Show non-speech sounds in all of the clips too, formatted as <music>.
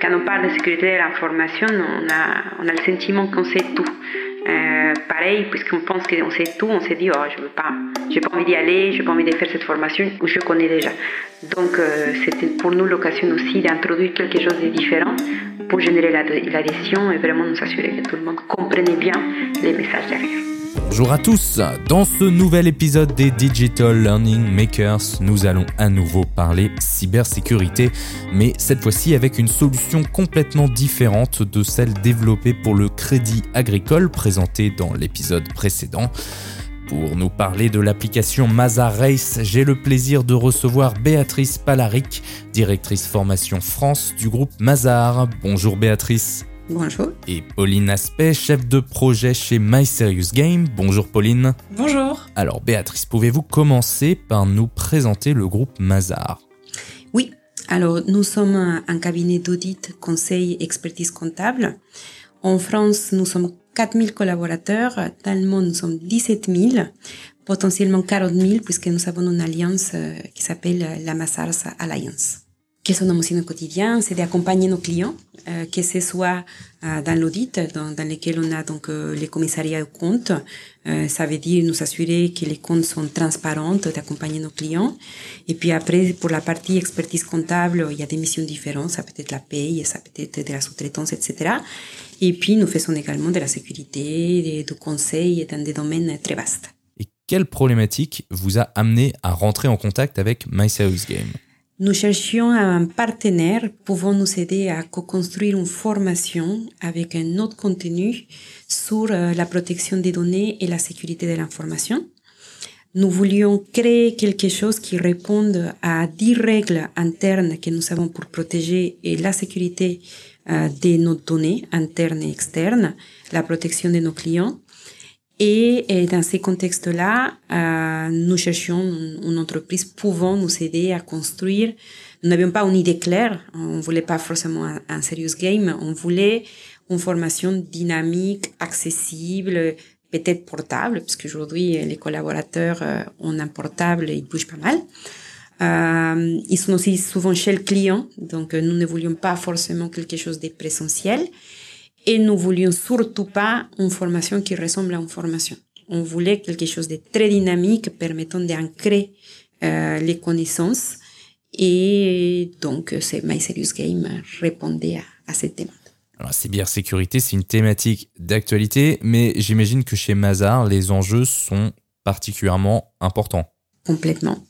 Quand on parle de sécurité de l'information, on a, on a le sentiment qu'on sait tout. Pareil, puisqu'on pense qu'on sait tout, on s'est dit, oh, je veux pas, j'ai pas envie d'y aller, j'ai pas envie de faire cette formation, je connais déjà. Donc, euh, c'était pour nous l'occasion aussi d'introduire quelque chose de différent pour générer l'adhésion et vraiment nous assurer que tout le monde comprenne bien les messages derrière. Bonjour à tous, dans ce nouvel épisode des Digital Learning Makers, nous allons à nouveau parler cybersécurité, mais cette fois-ci avec une solution complètement différente de celle développée pour le crédit agricole présentée dans l'épisode précédent. Pour nous parler de l'application Mazar Race, j'ai le plaisir de recevoir Béatrice Palaric, directrice formation France du groupe Mazar. Bonjour Béatrice. Bonjour. Et Pauline Aspect, chef de projet chez My Serious Game. Bonjour Pauline. Bonjour. Alors Béatrice, pouvez-vous commencer par nous présenter le groupe Mazar? Oui, alors nous sommes un cabinet d'audit, conseil, expertise comptable. En France, nous sommes 4000 collaborateurs. Dans le monde, nous sommes 17 000, potentiellement 40 000 puisque nous avons une alliance euh, qui s'appelle la Mazars Alliance. Qu'est-ce qu'on a aussi au quotidien C'est d'accompagner nos clients, euh, que ce soit euh, dans l'audit, dans, dans, lequel on a donc euh, les commissariats aux comptes. Euh, ça veut dire nous assurer que les comptes sont transparents, d'accompagner nos clients. Et puis après, pour la partie expertise comptable, il y a des missions différentes. Ça peut être la paye, ça peut être de la sous-traitance, etc. Et puis nous faisons également de la sécurité, du conseil dans des domaines très vastes. Et quelle problématique vous a amené à rentrer en contact avec Game? Nous cherchions un partenaire pouvant nous aider à co-construire une formation avec un autre contenu sur euh, la protection des données et la sécurité de l'information. Nous voulions créer quelque chose qui réponde à dix règles internes que nous avons pour protéger la sécurité euh, de nos données internes et externes, la protection de nos clients et, dans ces contextes-là, euh, nous cherchions une entreprise pouvant nous aider à construire. Nous n'avions pas une idée claire. On voulait pas forcément un, serious game. On voulait une formation dynamique, accessible, peut-être portable, parce qu'aujourd'hui, les collaborateurs euh, ont un portable et ils bougent pas mal. Euh, ils sont aussi souvent chez le client, donc nous ne voulions pas forcément quelque chose de présentiel. Et nous voulions surtout pas une formation qui ressemble à une formation. On voulait quelque chose de très dynamique permettant d'ancrer euh, les connaissances. Et donc, c'est My Serious Game répondait à, à cette demande. Alors, cybersécurité, c'est une thématique d'actualité, mais j'imagine que chez Mazar, les enjeux sont particulièrement importants. Complètement.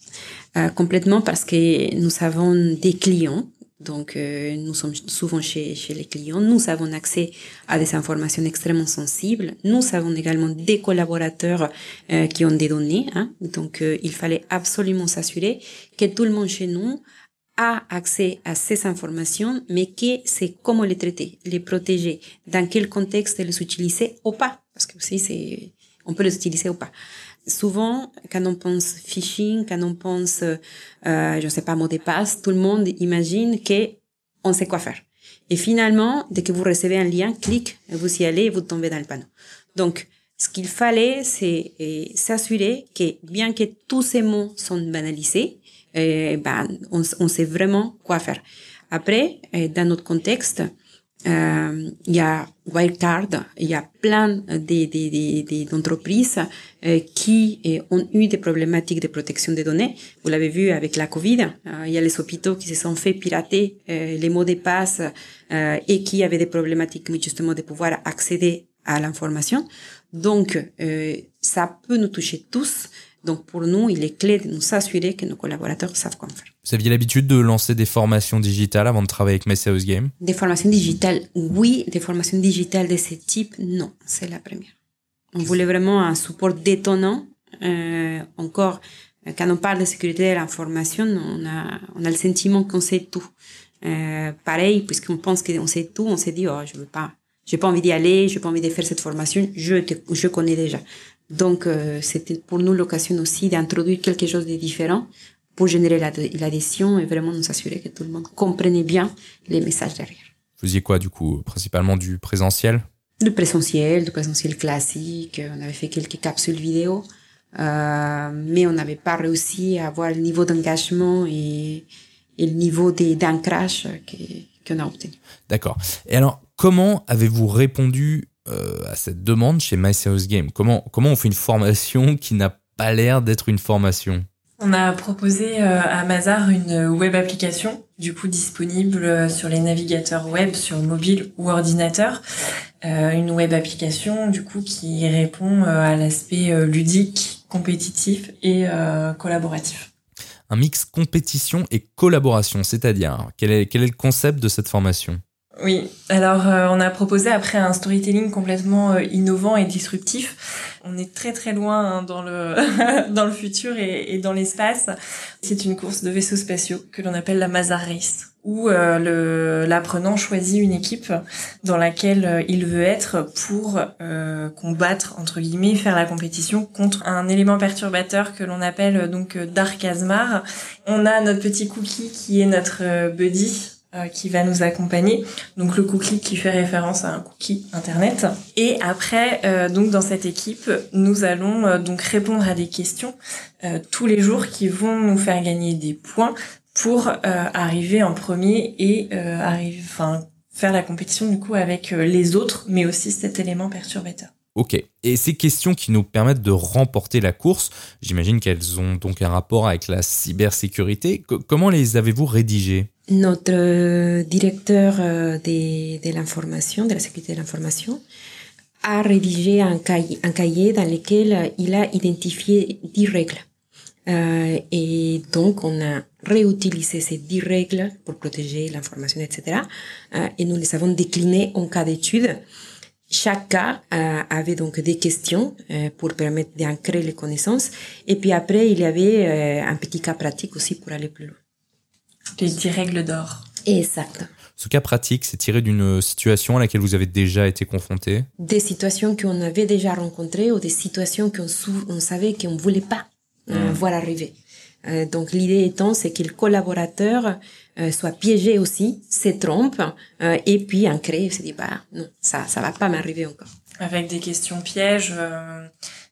Euh, complètement parce que nous avons des clients donc, euh, nous sommes souvent chez, chez les clients. Nous avons accès à des informations extrêmement sensibles. Nous avons également des collaborateurs euh, qui ont des données. Hein. Donc, euh, il fallait absolument s'assurer que tout le monde chez nous a accès à ces informations, mais que c'est comment les traiter, les protéger, dans quel contexte les utiliser ou pas. Parce que aussi, c'est, on peut les utiliser ou pas souvent, quand on pense phishing, quand on pense, euh, je sais pas, mot de passe, tout le monde imagine que on sait quoi faire. Et finalement, dès que vous recevez un lien, clic, vous y allez vous tombez dans le panneau. Donc, ce qu'il fallait, c'est s'assurer que bien que tous ces mots sont banalisés, euh, ben, on, on, sait vraiment quoi faire. Après, euh, dans notre contexte, euh, il y a Wildcard, il y a plein d'entreprises euh, qui euh, ont eu des problématiques de protection des données. Vous l'avez vu avec la Covid, il y a les hôpitaux qui se sont fait pirater les mots de passe et qui avaient des problématiques justement de pouvoir accéder à l'information. Donc, ça peut nous toucher tous. Donc, pour nous, il est clé de nous assurer que nos collaborateurs savent quoi faire. Vous aviez l'habitude de lancer des formations digitales avant de travailler avec My Serious Game? Des formations digitales, oui. Des formations digitales de ce type, non. C'est la première. On voulait vraiment un support détonnant. Euh, encore, quand on parle de sécurité de l'information, on a, on a le sentiment qu'on sait tout. Euh, pareil, puisqu'on pense qu'on sait tout, on s'est dit, oh, je veux pas, j'ai pas envie d'y aller, j'ai pas envie de faire cette formation, je, te, je connais déjà. Donc, euh, c'était pour nous l'occasion aussi d'introduire quelque chose de différent pour générer l'adhésion et vraiment nous assurer que tout le monde comprenne bien les messages derrière. Vous faisiez quoi du coup Principalement du présentiel? Du présentiel, du présentiel classique. On avait fait quelques capsules vidéo, euh, mais on n'avait pas réussi à avoir le niveau d'engagement et, et, le niveau d'ancrage que, qu'on a obtenu. D'accord. Et alors, comment avez-vous répondu à cette demande chez My Serious Game. Comment, comment on fait une formation qui n'a pas l'air d'être une formation? On a proposé à Mazar une web application, du coup disponible sur les navigateurs web, sur mobile ou ordinateur. une web application, du coup, qui répond à l'aspect ludique, compétitif et collaboratif. Un mix compétition et collaboration, c'est-à-dire quel est, quel est le concept de cette formation? Oui, alors euh, on a proposé après un storytelling complètement euh, innovant et disruptif. On est très très loin hein, dans le <laughs> dans le futur et, et dans l'espace. C'est une course de vaisseaux spatiaux que l'on appelle la Mazar Race où euh, l'apprenant choisit une équipe dans laquelle euh, il veut être pour euh, combattre entre guillemets faire la compétition contre un élément perturbateur que l'on appelle donc Dark Asmar. On a notre petit cookie qui est notre buddy qui va nous accompagner. Donc le cookie qui fait référence à un cookie internet. Et après, donc dans cette équipe, nous allons donc répondre à des questions tous les jours qui vont nous faire gagner des points pour euh, arriver en premier et euh, arriver, faire la compétition du coup avec euh, les autres, mais aussi cet élément perturbateur. Ok. Et ces questions qui nous permettent de remporter la course, j'imagine qu'elles ont donc un rapport avec la cybersécurité. comment les avez-vous rédigées? Notre directeur de, de l'information, de la sécurité de l'information, a rédigé un cahier, un cahier dans lequel il a identifié 10 règles. Euh, et donc, on a réutilisé ces dix règles pour protéger l'information, etc. Euh, et nous les avons déclinées en cas d'étude. Chaque cas euh, avait donc des questions euh, pour permettre d'ancrer les connaissances. Et puis après, il y avait euh, un petit cas pratique aussi pour aller plus loin. Les dix règles d'or. Exact. Ce cas pratique, c'est tiré d'une situation à laquelle vous avez déjà été confronté Des situations qu'on avait déjà rencontrées ou des situations qu'on on savait qu'on ne voulait pas euh, voir arriver. Euh, donc l'idée étant, c'est que le collaborateur euh, soit piégé aussi, se trompe, et puis en crée, se dit bah non, ça ça va pas m'arriver encore. Avec des questions pièges,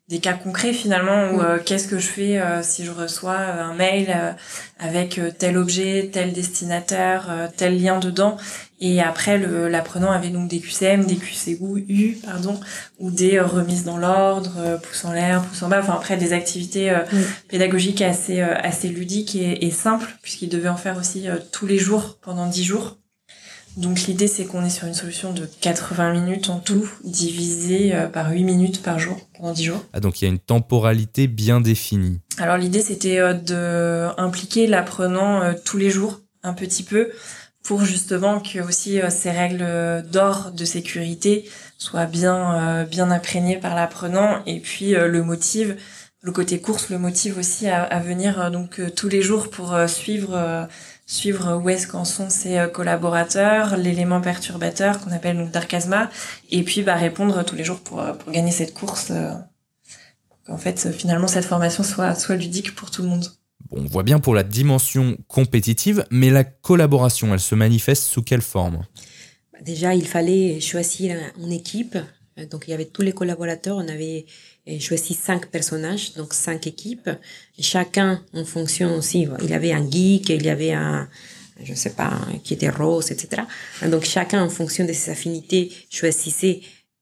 des cas concrets finalement où qu'est-ce que je fais si je reçois un mail avec tel objet, tel destinataire, tel lien dedans et après, l'apprenant avait donc des QCM, des QCU, pardon, ou des euh, remises dans l'ordre, euh, pouce en l'air, pouce en bas. Enfin après, des activités euh, pédagogiques assez assez ludiques et, et simples, puisqu'il devait en faire aussi tous les jours pendant 10 jours. Donc l'idée, c'est qu'on est sur une solution de 80 minutes en tout, divisé par 8 minutes par jour pendant 10 jours. Ah donc il y a une temporalité bien définie. Alors l'idée, c'était de impliquer l'apprenant tous les jours un petit peu pour justement que aussi euh, ces règles d'or de sécurité soient bien euh, bien imprégnées par l'apprenant et puis euh, le motive le côté course le motive aussi à, venir donc tous les jours pour suivre suivre où est-ce qu'en sont ses collaborateurs, l'élément perturbateur qu'on appelle donc Darkasma, et puis bah, répondre tous les jours pour, pour gagner cette course. en fait, finalement, cette formation soit, soit ludique pour tout le monde on voit bien pour la dimension compétitive, mais la collaboration, elle se manifeste sous quelle forme? Bah, Déjà, il fallait choisir une équipe. Donc, il y avait tous les collaborateurs. On avait euh, choisi cinq personnages, donc cinq équipes. chacun, en fonction aussi, il y avait un geek, il y avait un, je ne sais pas, qui était rose, etc. Donc, chacun, en fonction de ses affinités, choisissait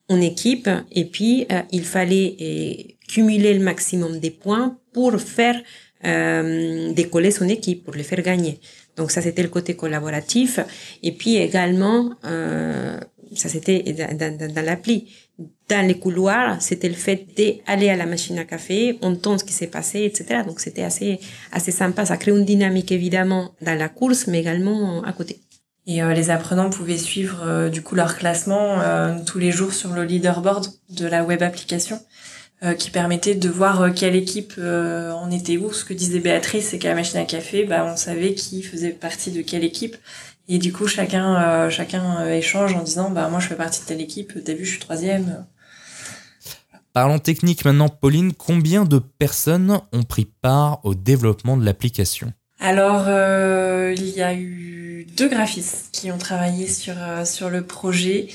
une équipe. Et puis, euh, il fallait euh, cumuler le maximum des points pour faire euh, décoller son équipe, pour le faire gagner. Donc ça, c'était le côté collaboratif. Et puis également, euh, ça c'était dans, dans l'appli. Dans les couloirs, c'était le fait d'aller à la machine à café, on entend ce qui s'est passé, etc. Donc c'était assez assez sympa. Ça crée une dynamique évidemment dans la course, mais également à côté. Et euh, les apprenants pouvaient suivre euh, du coup leur classement euh, tous les jours sur le leaderboard de la web application. Euh, qui permettait de voir euh, quelle équipe euh, en était où. Ce que disait Béatrice, c'est qu'à la machine à café, bah, on savait qui faisait partie de quelle équipe. Et du coup, chacun, chacun échange en disant, bah moi je fais partie de telle équipe. T'as vu, je suis troisième. Parlons technique maintenant, Pauline. Combien de personnes ont pris part au développement de l'application? Alors, il y a eu deux graphistes qui ont travaillé sur sur le projet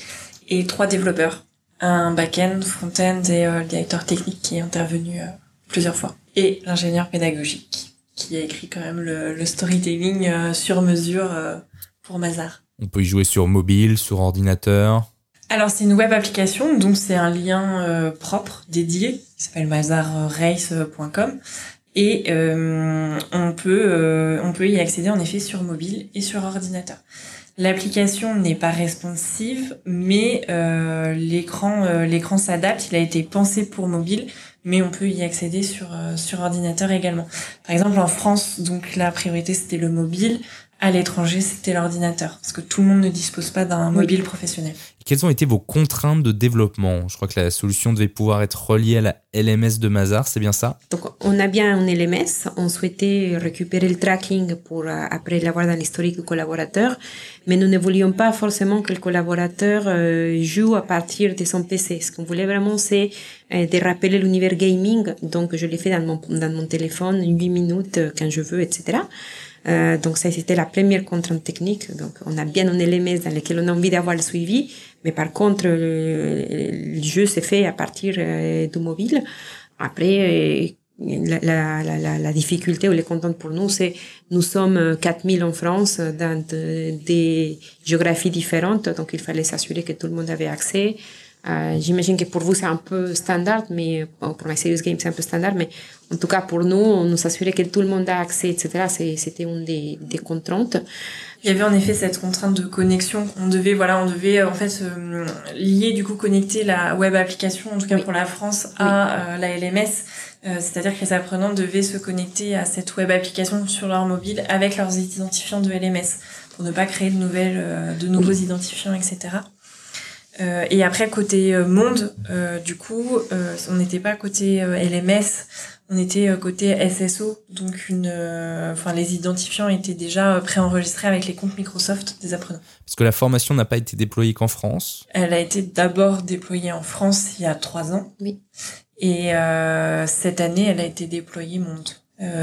et trois développeurs un back-end, front-end et euh, le directeur technique qui est intervenu euh, plusieurs fois. Et l'ingénieur pédagogique qui a écrit quand même le, storytelling euh, sur mesure pour Mazar. On peut y jouer sur mobile, sur ordinateur alors c'est une web application, donc c'est un lien euh, propre, dédié, qui s'appelle mazarrace.com. Et euh, on peut euh, on peut y accéder en effet sur mobile et sur ordinateur. L'application n'est pas responsive, mais l'écran l'écran s'adapte. Il a été pensé pour mobile, mais on peut y accéder sur sur ordinateur également. Par exemple en France, donc la priorité c'était le mobile. À l'étranger, c'était l'ordinateur, parce que tout le monde ne dispose pas d'un mobile professionnel. quelles ont été vos contraintes de développement? Je crois que la solution devait pouvoir être reliée à la LMS de Mazar, c'est bien ça? Donc, on a bien un LMS. On souhaitait récupérer le tracking pour euh, après l'avoir dans l'historique du collaborateur, mais nous ne voulions pas forcément que le collaborateur euh, joue à partir de son PC. Ce qu'on voulait vraiment, c'est euh, de rappeler l'univers gaming. Donc, je l'ai fait dans mon, dans mon téléphone, 8 minutes quand je veux, etc. Euh, donc ça, c'était la première contrainte technique. Donc on a bien un LMS dans lequel on a envie d'avoir le suivi, mais par contre, le, jeu s'est fait à partir euh, du mobile. Après, euh, la, la, la, la, difficulté ou les contraintes pour nous, c'est nous sommes 4000 en France dans des géographies différentes, donc il fallait s'assurer que tout le monde avait accès. Euh, J'imagine que pour vous c'est un peu standard, mais pour My Serious Game c'est un peu standard, mais en tout cas pour nous, on nous assurait que tout le monde a accès, etc. C'était une des, des contraintes. Il y avait en effet cette contrainte de connexion. On devait, voilà, on devait en fait euh, lier du coup connecter la web application, en tout cas pour la France, à euh, la LMS. Euh, c'est-à-dire que les apprenants devaient se connecter à cette web application sur leur mobile avec leurs identifiants de LMS pour ne pas créer de nouvelles, de nouveaux identifiants, etc. Euh, et après côté euh, monde, euh, du coup, on n'était pas côté LMS, on était côté SSO, donc une, enfin les identifiants étaient déjà préenregistrés avec les comptes Microsoft des apprenants. Parce que la formation n'a pas été déployée qu'en France. Elle a été d'abord déployée en France il y a trois ans. Oui. Et cette année, elle a été déployée monde.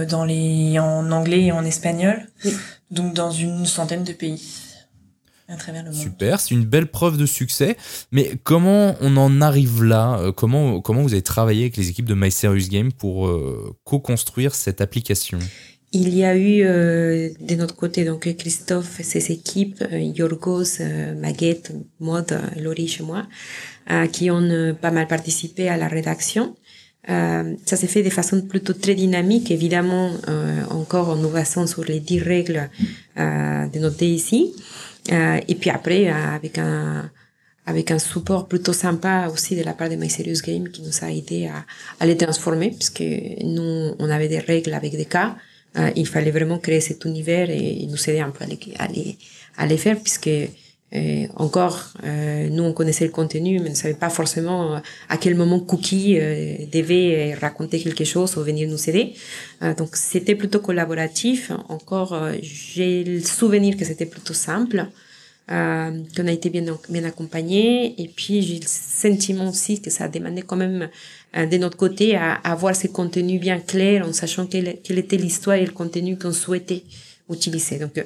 dans les en anglais et en espagnol, oui. donc dans une centaine de pays. Super, c'est une belle preuve de succès. Mais comment on en arrive là? Euh, comment, comment vous avez travaillé avec les équipes de My Serious Game pour euh, co-construire cette application? Il y a eu euh, de notre côté donc Christophe et ses équipes, Yorgos, Maguette, Maud, Laurie chez moi, qui ont pas mal participé à la rédaction. ça s'est fait de façon plutôt très dynamique, évidemment, encore en nous basant sur les dix règles de notre DSI. Euh, et puis après, euh, avec un, avec un support plutôt sympa aussi de la part de My Serious qui nous a aidé à, à les transformer, puisque nous, on avait des règles avec des cas. Euh, il fallait vraiment créer cet univers et, nous aider un peu à les, à les, à les faire, puisque euh, encore, euh, nous on connaissait le contenu, mais on ne savait pas forcément à quel moment Cookie euh, devait raconter quelque chose ou venir nous aider. donc c'était plutôt collaboratif. Encore, j'ai le souvenir que c'était plutôt simple, qu'on a été bien bien accompagné, et puis j'ai le sentiment aussi que ça demandait quand même de notre côté à, avoir ces contenus bien clairs, en sachant quelle, quelle était l'histoire et le contenu qu'on souhaitait utiliser. Donc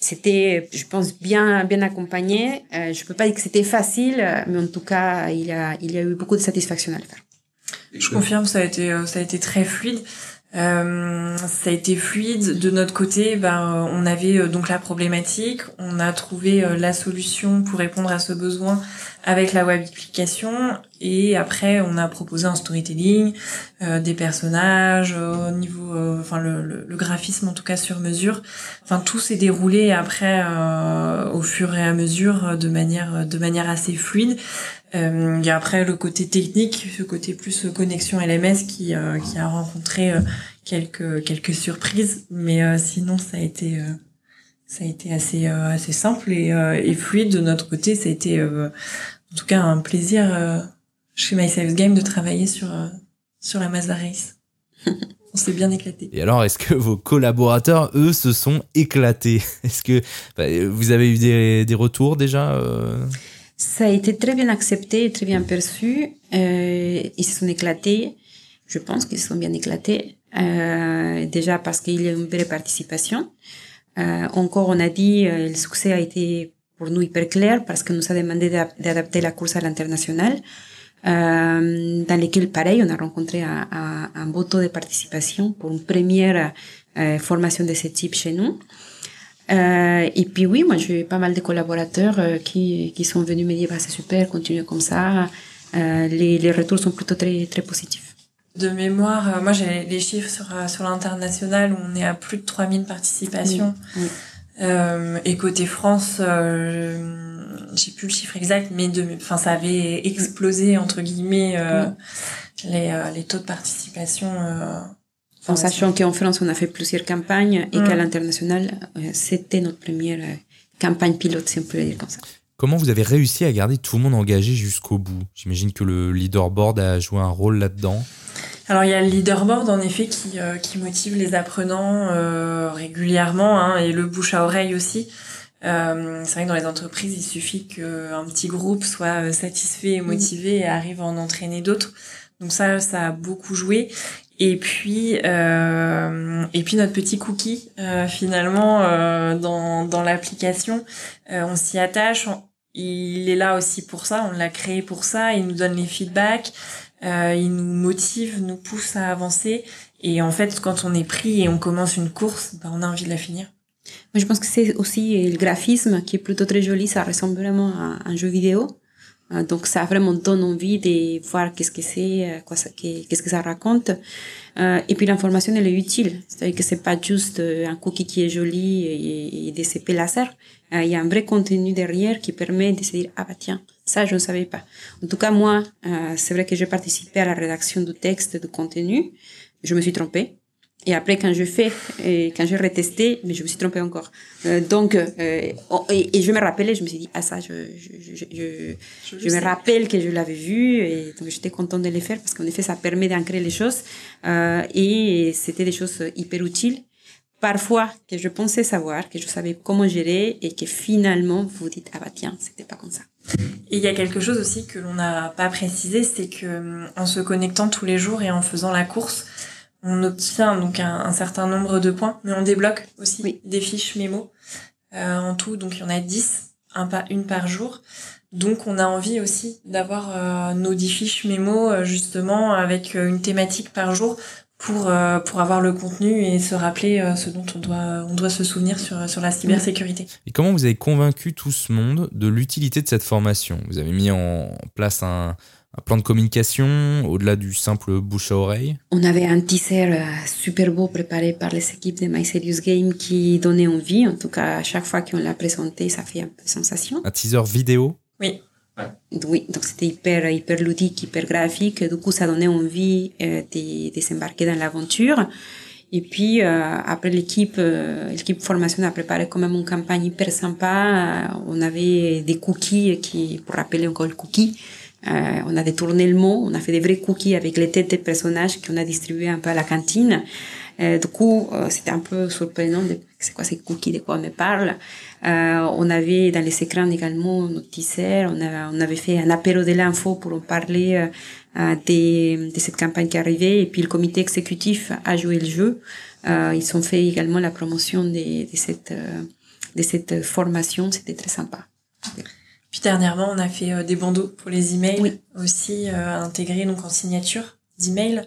c'était, je pense, bien, bien accompagné. Euh, je peux pas dire que c'était facile, mais en tout cas, il y a, il y a eu beaucoup de satisfaction à le faire. Je confirme, ça a été, euh, ça a été très fluide. Euh, ça a été fluide. De notre côté, ben, on avait euh, donc la problématique, on a trouvé euh, la solution pour répondre à ce besoin avec la web application et après on a proposé un storytelling, des personnages au niveau, enfin le, le, graphisme en tout cas sur mesure. Enfin tout s'est déroulé après au fur et à mesure de manière de manière assez fluide. Euh, il y après le côté technique, ce côté plus connexion LMS qui, euh, qui a rencontré euh, quelques quelques surprises, mais sinon ça a été ça a été assez assez simple et, et fluide de notre côté. Ça a été en tout cas un plaisir chez My Game de travailler sur sur la Mazda Race. <laughs> On s'est bien éclaté. Et alors, est-ce que vos collaborateurs, eux, se sont éclatés? Est-ce que bah, vous avez eu des, des retours déjà ça a été très bien accepté, très bien perçu. Euh, ils se sont éclatés. Je pense qu'ils se sont bien éclatés. Euh, déjà parce qu'il y a une vraie participation. Euh, encore, on a dit, euh, le succès a été pour nous hyper clair parce que nous a demandé d'adapter la course à l'international. Euh, dans lesquels, pareil, on a rencontré un, un, un beau taux de participation pour une première euh, formation de ce type chez nous. et puis oui, moi j'ai pas mal de collaborateurs qui, qui sont venus me dire bah, c'est super, continue comme ça. les, les retours sont plutôt très, très positifs. De mémoire, moi j'ai les chiffres sur, sur l'international où on est à plus de 3000 participations. Et côté France, j'ai plus le chiffre exact, mais de, enfin, ça avait explosé entre guillemets euh, les, euh, les taux de participation. Euh, en sachant qu'en France, on a fait plusieurs campagnes et qu'à mm. l'international, c'était notre première campagne pilote, si on peut le dire comme ça. Comment vous avez réussi à garder tout le monde engagé jusqu'au bout? J'imagine que le leaderboard a joué un rôle là-dedans. Alors il y a le leaderboard en effet qui, qui motive les apprenants régulièrement hein, et le bouche à oreille aussi. Euh, c'est vrai que dans les entreprises, il suffit qu'un petit groupe soit euh, satisfait et motivé et arrive à en entraîner d'autres. Donc ça, ça a beaucoup joué. Et puis, euh, et puis notre petit cookie, euh, finalement, euh, dans, dans l'application, euh, on s'y attache. il est là aussi pour ça. On l'a créé pour ça. Il nous donne les feedbacks. Il nous motive, nous pousse à avancer. Et en fait, quand on est pris et on commence une course, bah, on a envie de la finir. Mais je pense que c'est aussi le graphisme qui est plutôt très joli. Ça ressemble vraiment à un jeu vidéo. Euh, donc ça vraiment donne envie de voir qu'est-ce que c'est, euh, quoi ça, qu'est-ce que ça raconte. Euh, et puis l'information elle est utile, c'est-à-dire que c'est pas juste un cookie qui est joli et, des CP laser. Il y a un vrai contenu derrière qui permet de se dire ah bah tiens ça je ne savais pas. En tout cas moi c'est vrai que j'ai participé à la rédaction du texte, du contenu. Je me suis trompée et après, quand je fais, et quand j'ai retesté, mais je me suis trompée encore. Euh, donc, euh, oh, et, je me rappelais, je me suis dit, ah ça, je, je, je, je, je me rappelle que je l'avais vu, et donc j'étais contente de le faire parce qu'en effet, ça permet d'ancrer les choses, euh, et c'était des choses hyper utiles. Parfois, que je pensais savoir, que je savais comment gérer, et que finalement, vous vous dites, ah bah tiens, c'était pas comme ça. Et il y a quelque chose aussi que l'on n'a pas précisé, c'est que en se connectant tous les jours et en faisant la course, on obtient donc un, certain nombre de points, mais on débloque aussi des fiches mémo euh, en tout. Donc il y en a 10, un pas une par jour. Donc on a envie aussi d'avoir euh, nos 10 fiches mémo euh, justement avec une thématique par jour pour pour avoir le contenu et se rappeler ce dont on doit on doit se souvenir sur sur la cybersécurité. Et comment vous avez convaincu tout ce monde de l'utilité de cette formation? Vous avez mis en place un un plan de communication au-delà du simple bouche à oreille On avait un teaser euh, super beau préparé par les équipes de My Serious Game qui donnait envie. En tout cas, à chaque fois qu'on l'a présenté, ça fait un peu sensation. Un teaser vidéo Oui. Oui, donc c'était hyper, hyper ludique, hyper graphique. Du coup, ça donnait envie euh, de, s'embarquer dans l'aventure. Et puis euh, après l'équipe, l'équipe formation a préparé quand même une campagne hyper sympa. on avait des cookies qui, pour rappeler encore le cookie, euh, on a détourné le mot, on a fait des vrais cookies avec les têtes des personnages qu'on a distribués un peu à la cantine. Euh, du coup, euh, c'était un peu surprenant de c'est quoi ces cookies, de quoi on me parle. Euh, on avait dans les écrans également notre teaser, on, on avait fait un apéro de l'info pour en parler euh, de, de, cette campagne qui arrivait. Et puis le comité exécutif a joué le jeu. ils ont fait également la promotion de, de cette, de cette formation, c'était très sympa. Puis dernièrement, on a fait euh, des bandeaux pour les emails aussi euh, intégrés donc en signature d'email.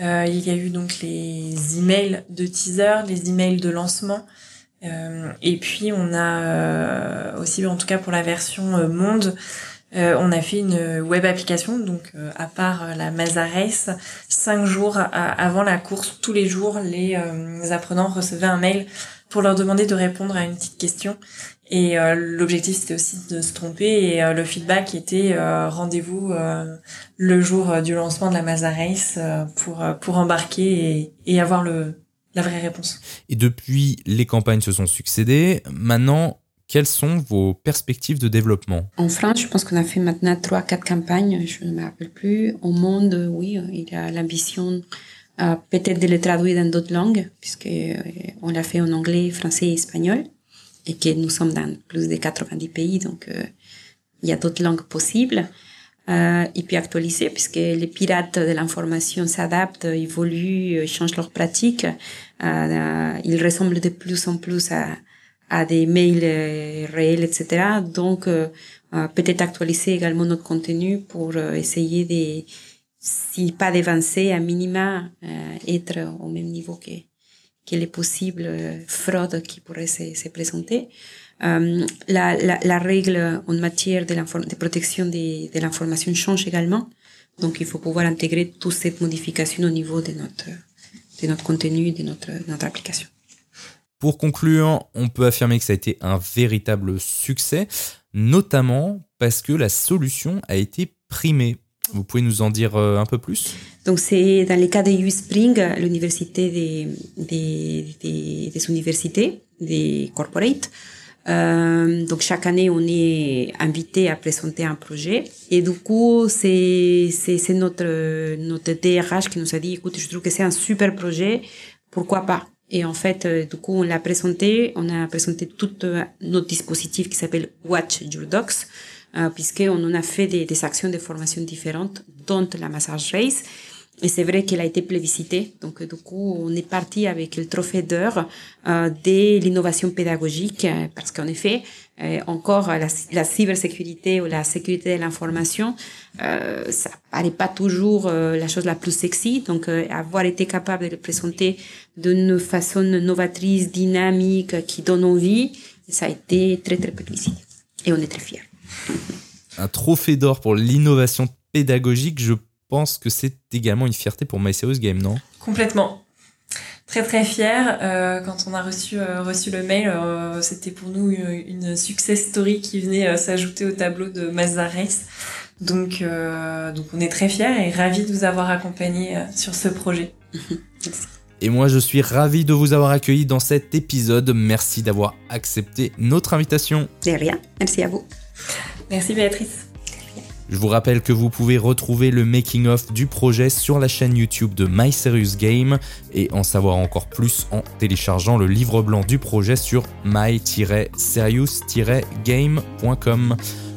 Euh, il y a eu donc les emails de teaser, les emails de lancement. Euh, et puis on a euh, aussi, en tout cas pour la version monde, on a fait une web application. Donc à part la Mazda Race, cinq jours avant la course, tous les jours, les apprenants recevaient un mail pour leur demander de répondre à une petite question. Et euh, l'objectif c'était aussi de se tromper et euh, le feedback était euh, rendez-vous le jour du lancement de la Mazda Race pour pour embarquer et, et avoir le la vraie réponse. Et depuis, les campagnes se sont succédées. Maintenant, quelles sont vos perspectives de développement? En France, je pense qu'on a fait maintenant trois, quatre campagnes, je ne me rappelle plus. Au monde, oui, il y a l'ambition peut-être de les traduire dans d'autres langues, puisque on l'a fait en anglais, français et espagnol et que nous sommes dans plus de 90 pays, donc euh, il y a d'autres langues possibles. Euh, et puis actualiser, puisque les pirates de l'information s'adaptent, évoluent, euh, changent leurs pratiques. Euh, ils ressemblent de plus en plus à, à des mails euh, réels, etc. Donc, euh, peut-être actualiser également notre contenu pour essayer de, si pas d'avancer, à minima, être au même niveau que, quelles les possibles fraudes qui pourraient se, se présenter. Euh, la, la, règle en matière de, de protection de, de l'information change également. Donc, il faut pouvoir intégrer toute cette modification au niveau de notre, de notre contenu, de notre, de notre application. Pour conclure, on peut affirmer que ça a été un véritable succès, notamment parce que la solution a été primée. Vous pouvez nous en dire euh, un peu plus? Donc c'est dans le cas de USpring, l'université des, des, universités, des corporates. Euh, donc chaque année, on est invité à présenter un projet. Et du coup, c'est notre notre DRH qui nous a dit, écoute, je trouve que c'est un super projet, pourquoi pas? Et en fait, euh, du coup, on l'a présenté. On a présenté tout notre dispositif qui s'appelle Watch Your Docs, euh, puisqu'on en a fait des, des actions de formation différentes, dont la massage race. Et c'est vrai qu'elle a été plébiscitée. Donc, du coup, on est parti avec le trophée d'or euh, de l'innovation pédagogique, euh, parce qu'en effet, euh, encore la, la, cybersécurité ou la sécurité de l'information, euh, ça paraît pas toujours euh, la chose la plus sexy. Donc, euh, avoir été capable de le présenter d'une façon novatrice, dynamique, qui donne envie, ça a été très très plébiscité. Et on est très fiers. Un trophée d'or pour l'innovation pédagogique, je pense que c'est également une fierté pour My Serious Game, non? Complètement. Très très fier. Euh, quand on a reçu euh, reçu le mail, euh, c'était pour nous une, une, success story qui venait euh, s'ajouter au tableau de Mazda Race. Donc euh, donc on est très fiers et ravis de vous avoir accompagné sur ce projet. <laughs> Et moi, je suis ravi de vous avoir accueilli dans cet épisode. Merci d'avoir accepté notre invitation. De rien. Merci à vous. Merci Béatrice. Je vous rappelle que vous pouvez retrouver le making-of du projet sur la chaîne YouTube de My Game et en savoir encore plus en téléchargeant le livre blanc du projet sur my-serious-game.com.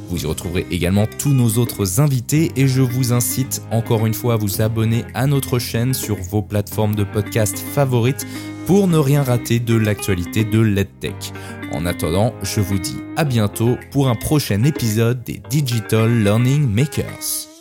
Vous y retrouverez également tous nos autres invités et je vous incite encore une fois à vous abonner à notre chaîne sur vos plateformes de podcast favorites pour ne rien rater de l'actualité de l'EdTech. En attendant, je vous dis à bientôt pour un prochain épisode des Digital Learning Makers.